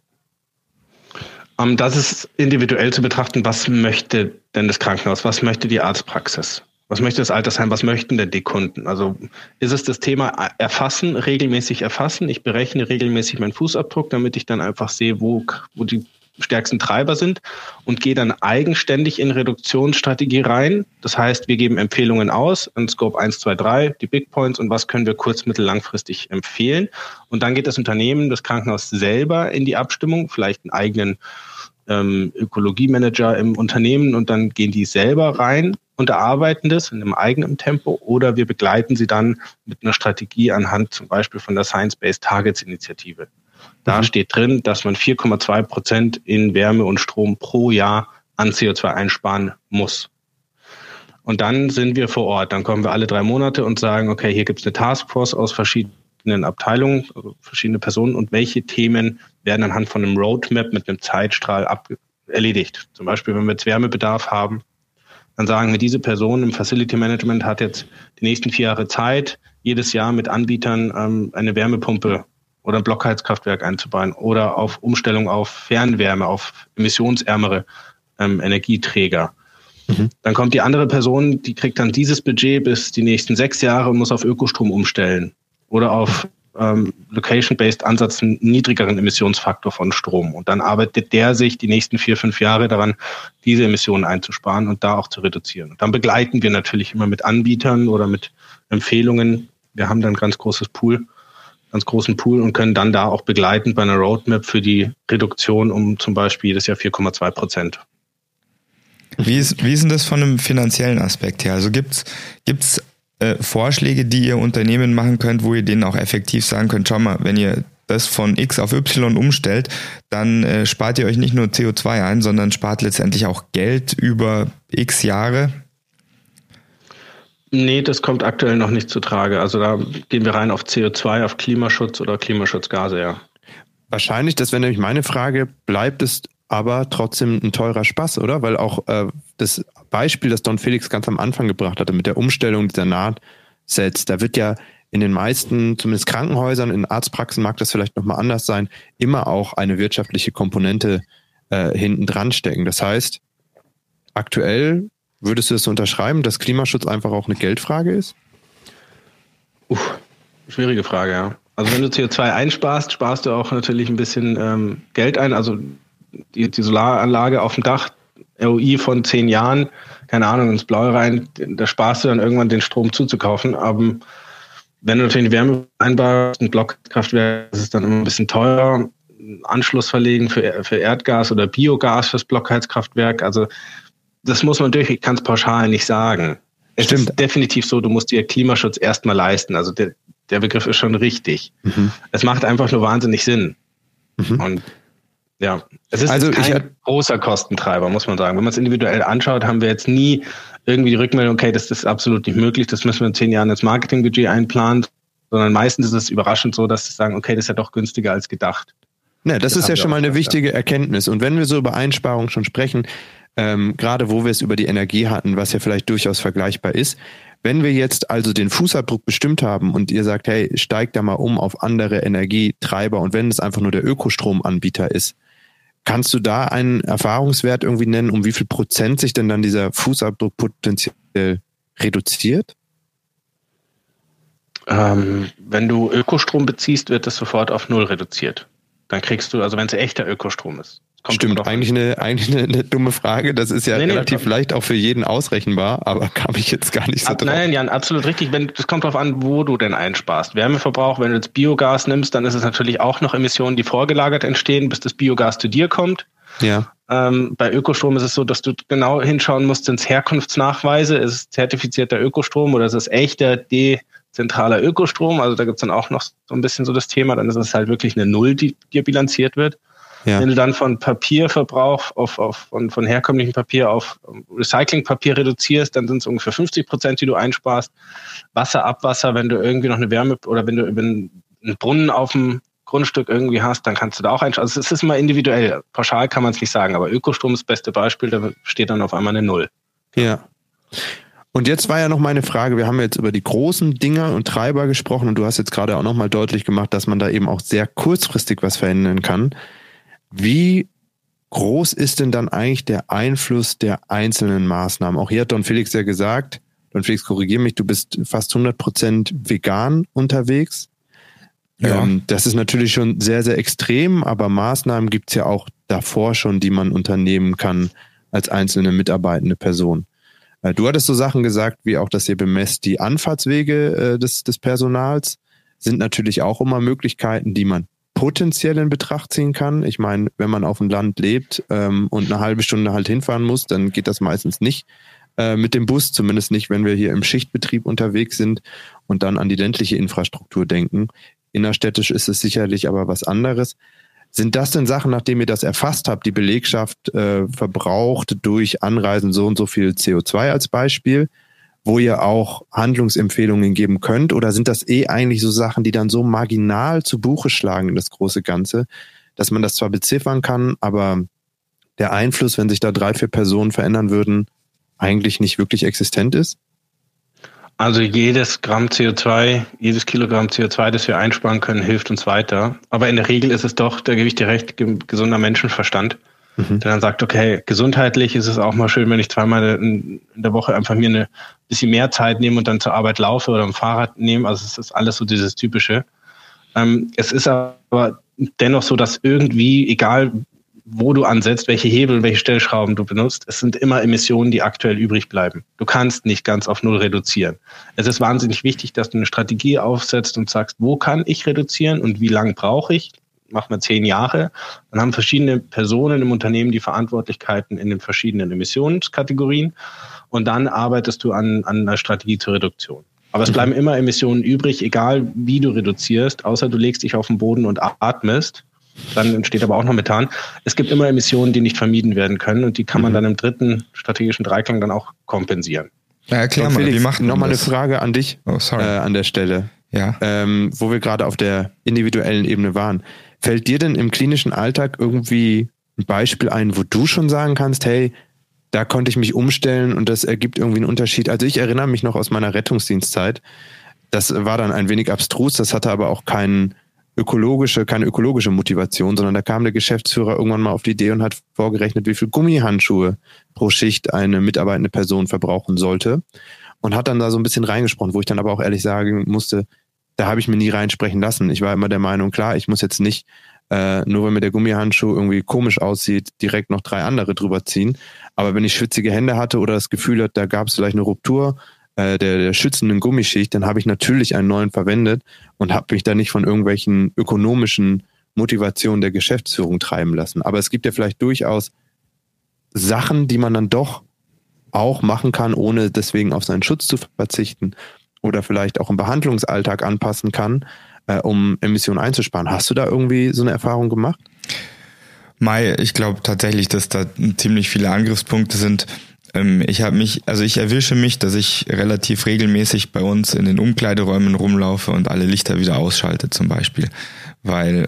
Ähm, das ist individuell zu betrachten, was möchte denn das Krankenhaus, was möchte die Arztpraxis? Was möchte das Altersheim? Was möchten denn die Kunden? Also ist es das Thema erfassen, regelmäßig erfassen? Ich berechne regelmäßig meinen Fußabdruck, damit ich dann einfach sehe, wo, wo die stärksten Treiber sind und gehe dann eigenständig in Reduktionsstrategie rein. Das heißt, wir geben Empfehlungen aus in Scope 1, 2, 3, die Big Points und was können wir kurz-, mittel-, langfristig empfehlen. Und dann geht das Unternehmen, das Krankenhaus selber in die Abstimmung, vielleicht einen eigenen ähm, Ökologiemanager im Unternehmen und dann gehen die selber rein und erarbeiten das in einem eigenen Tempo oder wir begleiten sie dann mit einer Strategie anhand zum Beispiel von der Science-Based Targets Initiative. Da mhm. steht drin, dass man 4,2 Prozent in Wärme und Strom pro Jahr an CO2 einsparen muss. Und dann sind wir vor Ort. Dann kommen wir alle drei Monate und sagen, okay, hier gibt es eine Taskforce aus verschiedenen Abteilungen, also verschiedene Personen und welche Themen werden anhand von einem Roadmap mit einem Zeitstrahl erledigt. Zum Beispiel, wenn wir jetzt Wärmebedarf haben, dann sagen wir, diese Person im Facility Management hat jetzt die nächsten vier Jahre Zeit, jedes Jahr mit Anbietern ähm, eine Wärmepumpe oder ein Blockheizkraftwerk einzubauen oder auf Umstellung auf Fernwärme, auf emissionsärmere ähm, Energieträger. Mhm. Dann kommt die andere Person, die kriegt dann dieses Budget bis die nächsten sechs Jahre und muss auf Ökostrom umstellen oder auf ähm, Location-based Ansatz einen niedrigeren Emissionsfaktor von Strom. Und dann arbeitet der sich die nächsten vier, fünf Jahre daran, diese Emissionen einzusparen und da auch zu reduzieren. Und dann begleiten wir natürlich immer mit Anbietern oder mit Empfehlungen. Wir haben dann ein ganz großes Pool ganz großen Pool und können dann da auch begleiten bei einer Roadmap für die Reduktion um zum Beispiel jedes Jahr 4,2 Prozent. Wie ist, wie ist denn das von einem finanziellen Aspekt her? Also gibt's gibt's äh, Vorschläge, die ihr Unternehmen machen könnt, wo ihr denen auch effektiv sagen könnt, schau mal, wenn ihr das von X auf Y umstellt, dann äh, spart ihr euch nicht nur CO2 ein, sondern spart letztendlich auch Geld über X Jahre. Nee, das kommt aktuell noch nicht zu Trage. Also da gehen wir rein auf CO2, auf Klimaschutz oder Klimaschutzgase, ja. Wahrscheinlich, das wäre nämlich meine Frage, bleibt es aber trotzdem ein teurer Spaß, oder? Weil auch äh, das Beispiel, das Don Felix ganz am Anfang gebracht hatte, mit der Umstellung dieser Nahtsets, da wird ja in den meisten, zumindest Krankenhäusern, in Arztpraxen mag das vielleicht nochmal anders sein, immer auch eine wirtschaftliche Komponente äh, hinten dran stecken. Das heißt, aktuell würdest du das unterschreiben, dass Klimaschutz einfach auch eine Geldfrage ist? Uff, schwierige Frage, ja. Also wenn du CO2 einsparst, sparst du auch natürlich ein bisschen ähm, Geld ein. Also die, die Solaranlage auf dem Dach, ROI von zehn Jahren, keine Ahnung, ins Blaue rein, da sparst du dann irgendwann den Strom zuzukaufen. Aber wenn du natürlich Wärme einbaust, ein Blockkraftwerk, das ist dann immer ein bisschen teurer. Anschluss verlegen für, für Erdgas oder Biogas fürs Blockheizkraftwerk. Also das muss man natürlich ganz pauschal nicht sagen. Es Stimmt. ist definitiv so, du musst dir Klimaschutz erstmal leisten. Also der, der Begriff ist schon richtig. Mhm. Es macht einfach nur wahnsinnig Sinn. Mhm. Und ja, es ist also kein ich, großer Kostentreiber, muss man sagen. Wenn man es individuell anschaut, haben wir jetzt nie irgendwie die Rückmeldung, okay, das ist absolut nicht möglich, das müssen wir in zehn Jahren ins Marketingbudget einplanen, sondern meistens ist es überraschend so, dass sie sagen, okay, das ist ja doch günstiger als gedacht. Ja, das, das ist ja schon mal eine wichtige Erkenntnis. Und wenn wir so über Einsparungen schon sprechen, ähm, gerade wo wir es über die Energie hatten, was ja vielleicht durchaus vergleichbar ist, wenn wir jetzt also den Fußabdruck bestimmt haben und ihr sagt, hey, steigt da mal um auf andere Energietreiber und wenn es einfach nur der Ökostromanbieter ist, kannst du da einen Erfahrungswert irgendwie nennen, um wie viel Prozent sich denn dann dieser Fußabdruck potenziell reduziert? Ähm, wenn du Ökostrom beziehst, wird das sofort auf Null reduziert. Dann kriegst du, also wenn es echter Ökostrom ist. Kommt Stimmt, eigentlich eine, eigentlich eine, eine, dumme Frage. Das ist ja nee, relativ nee, leicht auch für jeden ausrechenbar, aber kam ich jetzt gar nicht so ab, drauf. Nein, Jan, absolut richtig. Wenn, das kommt darauf an, wo du denn einsparst. Wärmeverbrauch, wenn du jetzt Biogas nimmst, dann ist es natürlich auch noch Emissionen, die vorgelagert entstehen, bis das Biogas zu dir kommt. Ja. Ähm, bei Ökostrom ist es so, dass du genau hinschauen musst, sind es Herkunftsnachweise, ist es zertifizierter Ökostrom oder ist es echter dezentraler Ökostrom? Also da gibt es dann auch noch so ein bisschen so das Thema, dann ist es halt wirklich eine Null, die dir bilanziert wird. Ja. Wenn du dann von Papierverbrauch auf, auf von, von herkömmlichem Papier auf Recyclingpapier reduzierst, dann sind es ungefähr 50 Prozent, die du einsparst. Wasser, Abwasser, wenn du irgendwie noch eine Wärme oder wenn du einen Brunnen auf dem Grundstück irgendwie hast, dann kannst du da auch einsparen. Also es ist immer individuell. Pauschal kann man es nicht sagen, aber Ökostrom ist das beste Beispiel, da steht dann auf einmal eine Null. Ja. Und jetzt war ja noch meine Frage, wir haben jetzt über die großen Dinger und Treiber gesprochen und du hast jetzt gerade auch nochmal deutlich gemacht, dass man da eben auch sehr kurzfristig was verändern kann. Wie groß ist denn dann eigentlich der Einfluss der einzelnen Maßnahmen? Auch hier hat Don Felix ja gesagt, Don Felix, korrigier mich, du bist fast 100 Prozent vegan unterwegs. Ja. Ähm, das ist natürlich schon sehr, sehr extrem, aber Maßnahmen gibt's ja auch davor schon, die man unternehmen kann als einzelne mitarbeitende Person. Äh, du hattest so Sachen gesagt, wie auch, dass ihr bemesst die Anfahrtswege äh, des, des Personals, sind natürlich auch immer Möglichkeiten, die man potenziell in Betracht ziehen kann. Ich meine, wenn man auf dem Land lebt ähm, und eine halbe Stunde halt hinfahren muss, dann geht das meistens nicht äh, mit dem Bus, zumindest nicht, wenn wir hier im Schichtbetrieb unterwegs sind und dann an die ländliche Infrastruktur denken. Innerstädtisch ist es sicherlich aber was anderes. Sind das denn Sachen, nachdem ihr das erfasst habt, die Belegschaft äh, verbraucht durch Anreisen so und so viel CO2 als Beispiel? Wo ihr auch Handlungsempfehlungen geben könnt? Oder sind das eh eigentlich so Sachen, die dann so marginal zu Buche schlagen in das große Ganze, dass man das zwar beziffern kann, aber der Einfluss, wenn sich da drei, vier Personen verändern würden, eigentlich nicht wirklich existent ist? Also jedes Gramm CO2, jedes Kilogramm CO2, das wir einsparen können, hilft uns weiter. Aber in der Regel ist es doch, da gebe ich dir recht, gesunder Menschenverstand mhm. der dann sagt, okay, gesundheitlich ist es auch mal schön, wenn ich zweimal in der Woche einfach mir eine bisschen mehr Zeit nehme und dann zur Arbeit laufe oder am Fahrrad nehme. Also es ist alles so dieses Typische. Ähm, es ist aber dennoch so, dass irgendwie, egal wo du ansetzt, welche Hebel, welche Stellschrauben du benutzt, es sind immer Emissionen, die aktuell übrig bleiben. Du kannst nicht ganz auf Null reduzieren. Es ist wahnsinnig wichtig, dass du eine Strategie aufsetzt und sagst, wo kann ich reduzieren und wie lange brauche ich? Machen wir zehn Jahre, dann haben verschiedene Personen im Unternehmen die Verantwortlichkeiten in den verschiedenen Emissionskategorien und dann arbeitest du an, an einer Strategie zur Reduktion. Aber es bleiben immer Emissionen übrig, egal wie du reduzierst, außer du legst dich auf den Boden und atmest. Dann entsteht aber auch noch Methan. Es gibt immer Emissionen, die nicht vermieden werden können und die kann man mhm. dann im dritten strategischen Dreiklang dann auch kompensieren. Ja, erklär mal, wie macht Nochmal eine Frage an dich oh, sorry. Äh, an der Stelle. Ja. Ähm, wo wir gerade auf der individuellen Ebene waren. Fällt dir denn im klinischen Alltag irgendwie ein Beispiel ein, wo du schon sagen kannst, hey, da konnte ich mich umstellen und das ergibt irgendwie einen Unterschied. Also ich erinnere mich noch aus meiner Rettungsdienstzeit. Das war dann ein wenig abstrus, das hatte aber auch keinen ökologische, keine ökologische Motivation, sondern da kam der Geschäftsführer irgendwann mal auf die Idee und hat vorgerechnet, wie viel Gummihandschuhe pro Schicht eine mitarbeitende Person verbrauchen sollte und hat dann da so ein bisschen reingesprochen, wo ich dann aber auch ehrlich sagen musste, da habe ich mir nie reinsprechen lassen. Ich war immer der Meinung, klar, ich muss jetzt nicht, äh, nur wenn mir der Gummihandschuh irgendwie komisch aussieht, direkt noch drei andere drüber ziehen. Aber wenn ich schwitzige Hände hatte oder das Gefühl hatte, da gab es vielleicht eine Ruptur äh, der, der schützenden Gummischicht, dann habe ich natürlich einen neuen verwendet und habe mich da nicht von irgendwelchen ökonomischen Motivationen der Geschäftsführung treiben lassen. Aber es gibt ja vielleicht durchaus Sachen, die man dann doch auch machen kann, ohne deswegen auf seinen Schutz zu verzichten oder vielleicht auch im Behandlungsalltag anpassen kann, äh, um Emissionen einzusparen. Hast du da irgendwie so eine Erfahrung gemacht? Mai, ich glaube tatsächlich, dass da ziemlich viele Angriffspunkte sind. Ähm, ich habe mich, also ich erwische mich, dass ich relativ regelmäßig bei uns in den Umkleideräumen rumlaufe und alle Lichter wieder ausschalte zum Beispiel, weil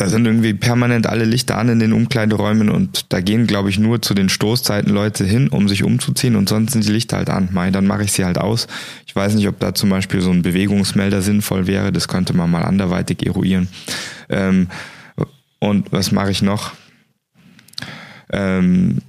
da sind irgendwie permanent alle Lichter an in den Umkleideräumen und da gehen, glaube ich, nur zu den Stoßzeiten Leute hin, um sich umzuziehen und sonst sind die Lichter halt an. Mai, dann mache ich sie halt aus. Ich weiß nicht, ob da zum Beispiel so ein Bewegungsmelder sinnvoll wäre. Das könnte man mal anderweitig eruieren. Ähm, und was mache ich noch? Ähm,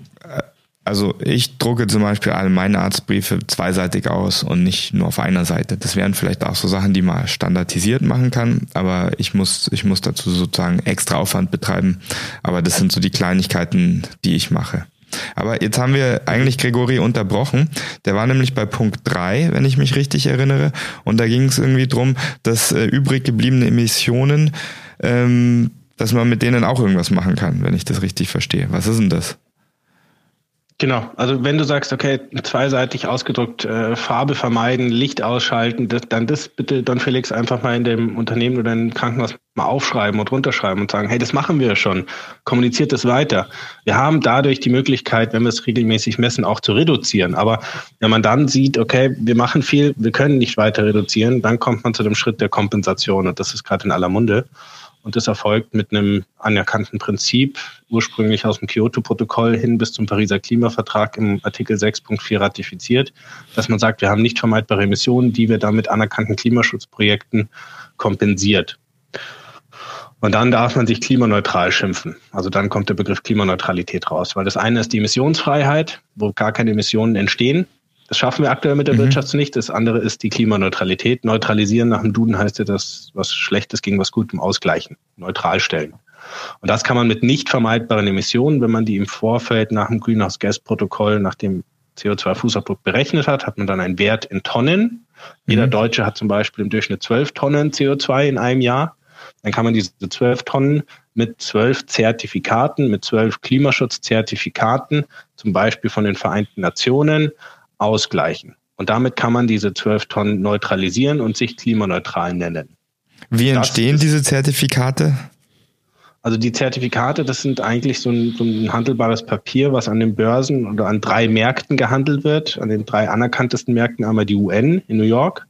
also ich drucke zum Beispiel alle meine Arztbriefe zweiseitig aus und nicht nur auf einer Seite. Das wären vielleicht auch so Sachen, die man standardisiert machen kann, aber ich muss, ich muss dazu sozusagen extra Aufwand betreiben. Aber das sind so die Kleinigkeiten, die ich mache. Aber jetzt haben wir eigentlich Gregori unterbrochen. Der war nämlich bei Punkt drei, wenn ich mich richtig erinnere. Und da ging es irgendwie drum, dass äh, übrig gebliebene Emissionen, ähm, dass man mit denen auch irgendwas machen kann, wenn ich das richtig verstehe. Was ist denn das? Genau, also wenn du sagst, okay, zweiseitig ausgedruckt, äh, Farbe vermeiden, Licht ausschalten, das, dann das bitte, Don Felix, einfach mal in dem Unternehmen oder im Krankenhaus mal aufschreiben und runterschreiben und sagen, hey, das machen wir schon, kommuniziert das weiter. Wir haben dadurch die Möglichkeit, wenn wir es regelmäßig messen, auch zu reduzieren. Aber wenn man dann sieht, okay, wir machen viel, wir können nicht weiter reduzieren, dann kommt man zu dem Schritt der Kompensation und das ist gerade in aller Munde. Und das erfolgt mit einem anerkannten Prinzip, ursprünglich aus dem Kyoto-Protokoll hin bis zum Pariser Klimavertrag im Artikel 6.4 ratifiziert, dass man sagt, wir haben nicht vermeidbare Emissionen, die wir dann mit anerkannten Klimaschutzprojekten kompensiert. Und dann darf man sich klimaneutral schimpfen. Also dann kommt der Begriff Klimaneutralität raus, weil das eine ist die Emissionsfreiheit, wo gar keine Emissionen entstehen. Das schaffen wir aktuell mit der mhm. Wirtschaft nicht. Das andere ist die Klimaneutralität. Neutralisieren nach dem Duden heißt ja, dass was Schlechtes gegen was Gutem ausgleichen, neutral stellen. Und das kann man mit nicht vermeidbaren Emissionen, wenn man die im Vorfeld nach dem Greenhouse-Gas-Protokoll, nach dem CO2-Fußabdruck berechnet hat, hat man dann einen Wert in Tonnen. Jeder mhm. Deutsche hat zum Beispiel im Durchschnitt 12 Tonnen CO2 in einem Jahr. Dann kann man diese 12 Tonnen mit zwölf Zertifikaten, mit zwölf Klimaschutzzertifikaten, zum Beispiel von den Vereinten Nationen, ausgleichen. Und damit kann man diese 12 Tonnen neutralisieren und sich klimaneutral nennen. Wie entstehen ist, diese Zertifikate? Also die Zertifikate, das sind eigentlich so ein, so ein, handelbares Papier, was an den Börsen oder an drei Märkten gehandelt wird, an den drei anerkanntesten Märkten, einmal die UN in New York,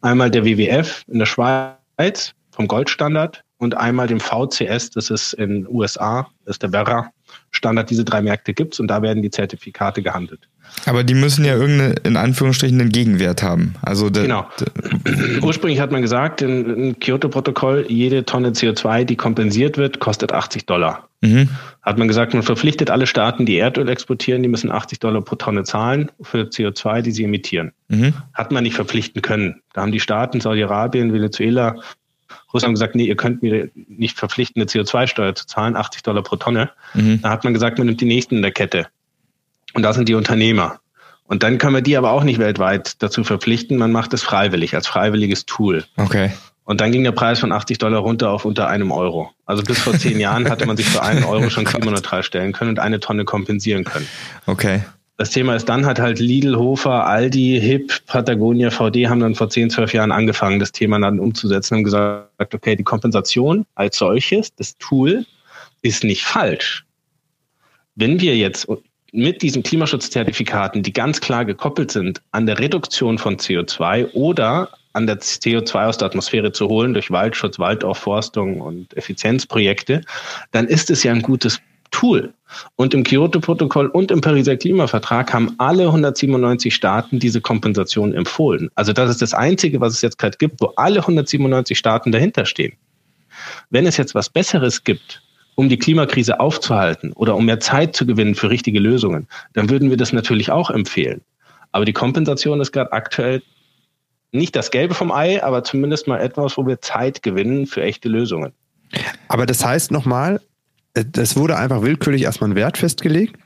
einmal der WWF in der Schweiz vom Goldstandard und einmal dem VCS, das ist in den USA, das ist der Werra Standard. Diese drei Märkte gibt's und da werden die Zertifikate gehandelt. Aber die müssen ja irgendeine, in Anführungsstrichen, einen Gegenwert haben. Also genau. Ursprünglich hat man gesagt, im Kyoto-Protokoll, jede Tonne CO2, die kompensiert wird, kostet 80 Dollar. Mhm. Hat man gesagt, man verpflichtet alle Staaten, die Erdöl exportieren, die müssen 80 Dollar pro Tonne zahlen für CO2, die sie emittieren. Mhm. Hat man nicht verpflichten können. Da haben die Staaten, Saudi-Arabien, Venezuela, Russland gesagt, nee, ihr könnt mir nicht verpflichten, eine CO2-Steuer zu zahlen, 80 Dollar pro Tonne. Mhm. Da hat man gesagt, man nimmt die nächsten in der Kette. Und das sind die Unternehmer. Und dann können wir die aber auch nicht weltweit dazu verpflichten. Man macht es freiwillig, als freiwilliges Tool. Okay. Und dann ging der Preis von 80 Dollar runter auf unter einem Euro. Also bis vor zehn Jahren hatte man sich für einen Euro schon klimaneutral stellen können und eine Tonne kompensieren können. Okay. Das Thema ist dann hat halt Lidl, Hofer, Aldi, HIP, Patagonia, VD haben dann vor 10, 12 Jahren angefangen, das Thema dann umzusetzen und gesagt, okay, die Kompensation als solches, das Tool ist nicht falsch. Wenn wir jetzt mit diesen Klimaschutzzertifikaten, die ganz klar gekoppelt sind an der Reduktion von CO2 oder an der CO2 aus der Atmosphäre zu holen durch Waldschutz, Waldaufforstung und Effizienzprojekte, dann ist es ja ein gutes Tool. Und im Kyoto-Protokoll und im Pariser Klimavertrag haben alle 197 Staaten diese Kompensation empfohlen. Also das ist das Einzige, was es jetzt gerade gibt, wo alle 197 Staaten dahinter stehen. Wenn es jetzt was Besseres gibt, um die Klimakrise aufzuhalten oder um mehr Zeit zu gewinnen für richtige Lösungen, dann würden wir das natürlich auch empfehlen. Aber die Kompensation ist gerade aktuell nicht das Gelbe vom Ei, aber zumindest mal etwas, wo wir Zeit gewinnen für echte Lösungen. Aber das heißt nochmal, es wurde einfach willkürlich erstmal ein Wert festgelegt.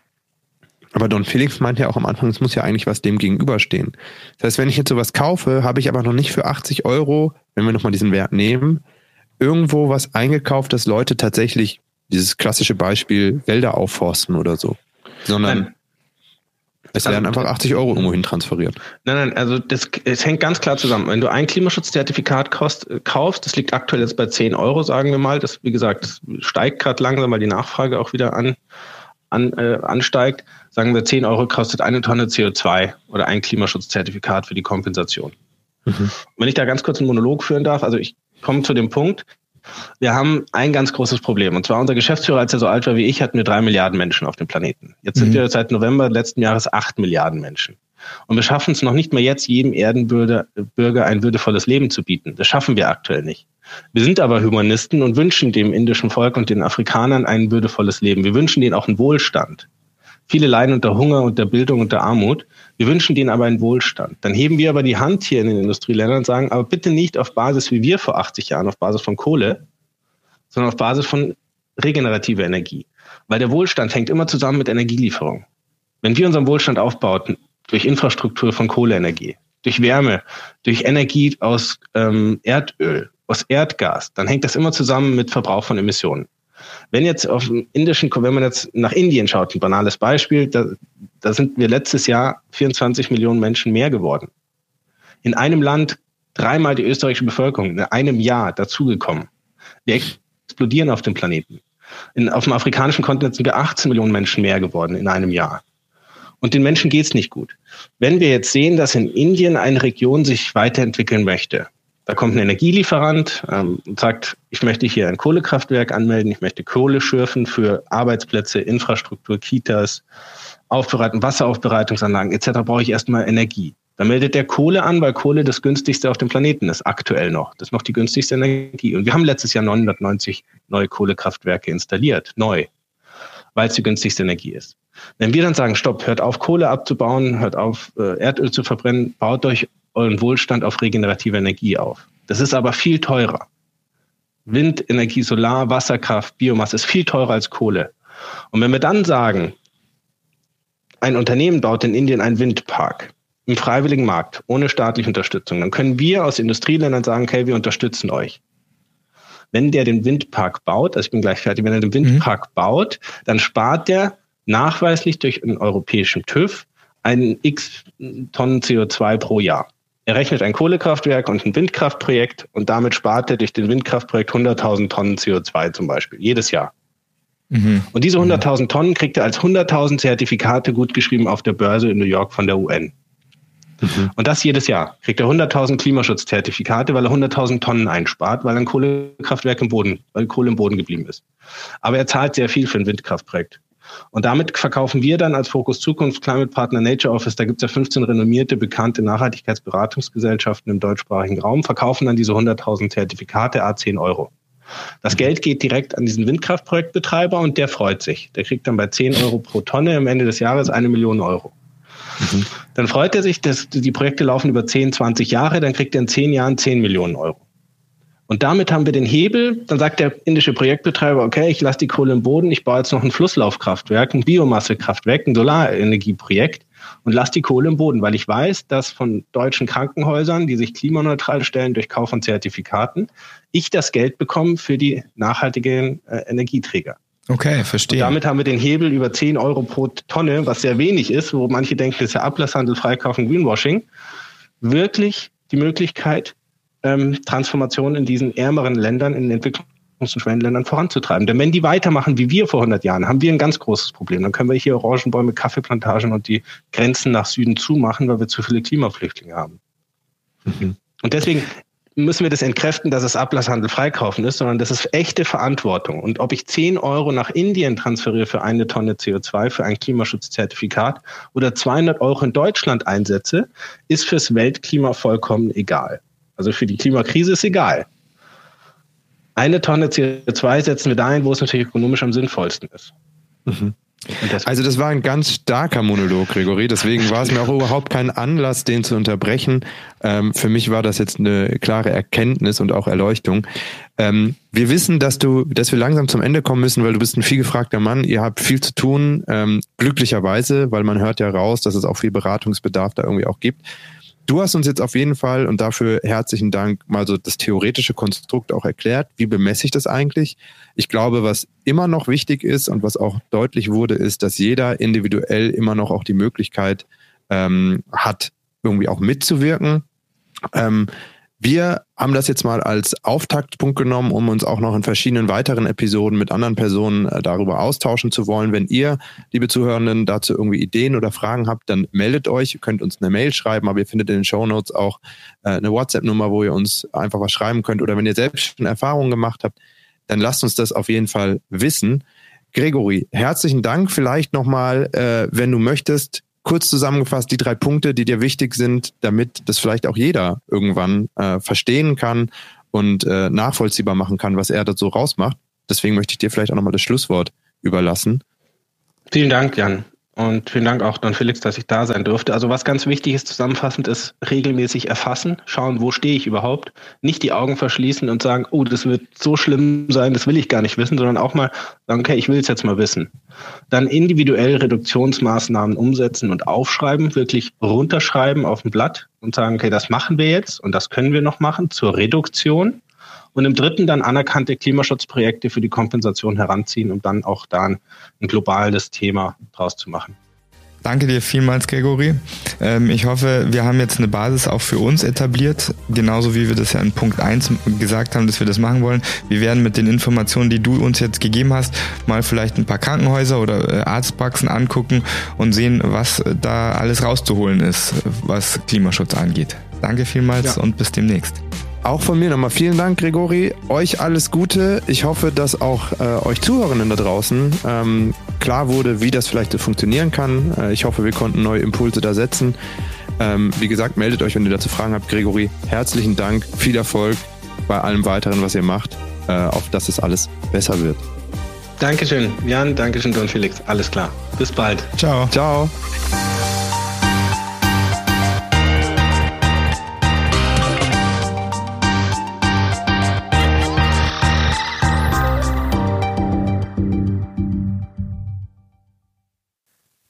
Aber Don Felix meinte ja auch am Anfang, es muss ja eigentlich was dem gegenüberstehen. Das heißt, wenn ich jetzt sowas kaufe, habe ich aber noch nicht für 80 Euro, wenn wir nochmal diesen Wert nehmen, irgendwo was eingekauft, dass Leute tatsächlich dieses klassische Beispiel Wälder aufforsten oder so. Sondern Nein. Es werden einfach 80 Euro irgendwo hin transferiert. Nein, nein, also das, es hängt ganz klar zusammen. Wenn du ein Klimaschutzzertifikat kost, kaufst, das liegt aktuell jetzt bei 10 Euro, sagen wir mal. Das, wie gesagt, steigt gerade langsam, weil die Nachfrage auch wieder an, an, äh, ansteigt. Sagen wir, 10 Euro kostet eine Tonne CO2 oder ein Klimaschutzzertifikat für die Kompensation. Mhm. Wenn ich da ganz kurz einen Monolog führen darf, also ich komme zu dem Punkt, wir haben ein ganz großes Problem. Und zwar unser Geschäftsführer, als er so alt war wie ich, hatten wir drei Milliarden Menschen auf dem Planeten. Jetzt mhm. sind wir seit November letzten Jahres acht Milliarden Menschen. Und wir schaffen es noch nicht mal jetzt, jedem Erdenbürger Bürger ein würdevolles Leben zu bieten. Das schaffen wir aktuell nicht. Wir sind aber Humanisten und wünschen dem indischen Volk und den Afrikanern ein würdevolles Leben. Wir wünschen denen auch einen Wohlstand. Viele leiden unter Hunger, unter Bildung, unter Armut. Wir wünschen denen aber einen Wohlstand. Dann heben wir aber die Hand hier in den Industrieländern und sagen, aber bitte nicht auf Basis wie wir vor 80 Jahren, auf Basis von Kohle, sondern auf Basis von regenerativer Energie. Weil der Wohlstand hängt immer zusammen mit Energielieferung. Wenn wir unseren Wohlstand aufbauten durch Infrastruktur von Kohleenergie, durch Wärme, durch Energie aus ähm, Erdöl, aus Erdgas, dann hängt das immer zusammen mit Verbrauch von Emissionen. Wenn jetzt auf dem indischen, wenn man jetzt nach Indien schaut, ein banales Beispiel, da, da sind wir letztes Jahr 24 Millionen Menschen mehr geworden. In einem Land dreimal die österreichische Bevölkerung in einem Jahr dazugekommen. Wir explodieren auf dem Planeten. In, auf dem afrikanischen Kontinent sind wir 18 Millionen Menschen mehr geworden in einem Jahr. Und den Menschen geht's nicht gut. Wenn wir jetzt sehen, dass in Indien eine Region sich weiterentwickeln möchte, da kommt ein Energielieferant ähm, und sagt, ich möchte hier ein Kohlekraftwerk anmelden, ich möchte Kohle schürfen für Arbeitsplätze, Infrastruktur, Kitas, Aufbereitung, Wasseraufbereitungsanlagen etc. brauche ich erstmal Energie. Dann meldet der Kohle an, weil Kohle das günstigste auf dem Planeten ist, aktuell noch. Das noch die günstigste Energie. Und wir haben letztes Jahr 990 neue Kohlekraftwerke installiert, neu, weil es die günstigste Energie ist. Wenn wir dann sagen, stopp, hört auf, Kohle abzubauen, hört auf, äh, Erdöl zu verbrennen, baut euch euren Wohlstand auf regenerative Energie auf. Das ist aber viel teurer. Windenergie, Solar, Wasserkraft, Biomasse ist viel teurer als Kohle. Und wenn wir dann sagen, ein Unternehmen baut in Indien einen Windpark im freiwilligen Markt ohne staatliche Unterstützung, dann können wir aus Industrieländern sagen, okay, wir unterstützen euch. Wenn der den Windpark baut, also ich bin gleich fertig, wenn er den Windpark mhm. baut, dann spart der nachweislich durch einen europäischen TÜV einen x Tonnen CO2 pro Jahr. Er rechnet ein Kohlekraftwerk und ein Windkraftprojekt und damit spart er durch den Windkraftprojekt 100.000 Tonnen CO2 zum Beispiel, jedes Jahr. Mhm. Und diese 100.000 Tonnen kriegt er als 100.000 Zertifikate gutgeschrieben auf der Börse in New York von der UN. Mhm. Und das jedes Jahr. Kriegt er 100.000 Klimaschutzzertifikate, weil er 100.000 Tonnen einspart, weil ein Kohlekraftwerk im Boden, weil Kohle im Boden geblieben ist. Aber er zahlt sehr viel für ein Windkraftprojekt. Und damit verkaufen wir dann als Fokus Zukunft Climate Partner Nature Office, da gibt es ja 15 renommierte, bekannte Nachhaltigkeitsberatungsgesellschaften im deutschsprachigen Raum, verkaufen dann diese 100.000 Zertifikate a 10 Euro. Das Geld geht direkt an diesen Windkraftprojektbetreiber und der freut sich. Der kriegt dann bei 10 Euro pro Tonne am Ende des Jahres eine Million Euro. Mhm. Dann freut er sich, dass die Projekte laufen über 10, 20 Jahre, dann kriegt er in 10 Jahren 10 Millionen Euro. Und damit haben wir den Hebel. Dann sagt der indische Projektbetreiber, okay, ich lasse die Kohle im Boden, ich baue jetzt noch ein Flusslaufkraftwerk, ein Biomassekraftwerk, ein Solarenergieprojekt und lasse die Kohle im Boden, weil ich weiß, dass von deutschen Krankenhäusern, die sich klimaneutral stellen durch Kauf von Zertifikaten, ich das Geld bekomme für die nachhaltigen äh, Energieträger. Okay, verstehe. Und damit haben wir den Hebel über 10 Euro pro Tonne, was sehr wenig ist, wo manche denken, das ist ja Ablasshandel, Freikaufen, Greenwashing, wirklich die Möglichkeit, ähm, Transformation in diesen ärmeren Ländern, in Entwicklungs- und Schwellenländern voranzutreiben. Denn wenn die weitermachen wie wir vor 100 Jahren, haben wir ein ganz großes Problem. Dann können wir hier Orangenbäume, Kaffeeplantagen und die Grenzen nach Süden zumachen, weil wir zu viele Klimaflüchtlinge haben. Mhm. Und deswegen, müssen wir das entkräften, dass es Ablasshandel freikaufen ist, sondern das ist echte Verantwortung. Und ob ich 10 Euro nach Indien transferiere für eine Tonne CO2, für ein Klimaschutzzertifikat oder 200 Euro in Deutschland einsetze, ist fürs Weltklima vollkommen egal. Also für die Klimakrise ist egal. Eine Tonne CO2 setzen wir dahin, wo es natürlich ökonomisch am sinnvollsten ist. Mhm. Also das war ein ganz starker Monolog, Gregory. Deswegen war es mir auch überhaupt kein Anlass, den zu unterbrechen. Ähm, für mich war das jetzt eine klare Erkenntnis und auch Erleuchtung. Ähm, wir wissen, dass du, dass wir langsam zum Ende kommen müssen, weil du bist ein viel gefragter Mann. Ihr habt viel zu tun, ähm, glücklicherweise, weil man hört ja raus, dass es auch viel Beratungsbedarf da irgendwie auch gibt. Du hast uns jetzt auf jeden Fall und dafür herzlichen Dank mal so das theoretische Konstrukt auch erklärt. Wie bemesse ich das eigentlich? Ich glaube, was immer noch wichtig ist und was auch deutlich wurde, ist, dass jeder individuell immer noch auch die Möglichkeit ähm, hat, irgendwie auch mitzuwirken. Ähm, wir haben das jetzt mal als Auftaktpunkt genommen, um uns auch noch in verschiedenen weiteren Episoden mit anderen Personen äh, darüber austauschen zu wollen. Wenn ihr, liebe Zuhörenden, dazu irgendwie Ideen oder Fragen habt, dann meldet euch. Ihr könnt uns eine Mail schreiben, aber ihr findet in den Show Notes auch äh, eine WhatsApp-Nummer, wo ihr uns einfach was schreiben könnt. Oder wenn ihr selbst schon Erfahrungen gemacht habt, dann lasst uns das auf jeden Fall wissen. Gregory, herzlichen Dank. Vielleicht nochmal, äh, wenn du möchtest, kurz zusammengefasst die drei Punkte, die dir wichtig sind, damit das vielleicht auch jeder irgendwann äh, verstehen kann und äh, nachvollziehbar machen kann, was er da so rausmacht. Deswegen möchte ich dir vielleicht auch nochmal das Schlusswort überlassen. Vielen Dank, Jan. Und vielen Dank auch Don Felix, dass ich da sein durfte. Also was ganz wichtig ist, zusammenfassend ist, regelmäßig erfassen, schauen, wo stehe ich überhaupt. Nicht die Augen verschließen und sagen, oh, das wird so schlimm sein, das will ich gar nicht wissen, sondern auch mal sagen, okay, ich will es jetzt mal wissen. Dann individuell Reduktionsmaßnahmen umsetzen und aufschreiben, wirklich runterschreiben auf ein Blatt und sagen, okay, das machen wir jetzt und das können wir noch machen zur Reduktion. Und im dritten dann anerkannte Klimaschutzprojekte für die Kompensation heranziehen, um dann auch da ein, ein globales Thema draus zu machen. Danke dir vielmals, Gregory. Ähm, ich hoffe, wir haben jetzt eine Basis auch für uns etabliert, genauso wie wir das ja in Punkt 1 gesagt haben, dass wir das machen wollen. Wir werden mit den Informationen, die du uns jetzt gegeben hast, mal vielleicht ein paar Krankenhäuser oder äh, Arztpraxen angucken und sehen, was da alles rauszuholen ist, was Klimaschutz angeht. Danke vielmals ja. und bis demnächst. Auch von mir nochmal vielen Dank, Gregori. Euch alles Gute. Ich hoffe, dass auch äh, euch Zuhörenden da draußen ähm, klar wurde, wie das vielleicht so funktionieren kann. Äh, ich hoffe, wir konnten neue Impulse da setzen. Ähm, wie gesagt, meldet euch, wenn ihr dazu Fragen habt. Gregori, herzlichen Dank. Viel Erfolg bei allem weiteren, was ihr macht, äh, auf dass es alles besser wird. Dankeschön, Jan. Dankeschön, Don Felix. Alles klar. Bis bald. Ciao. Ciao.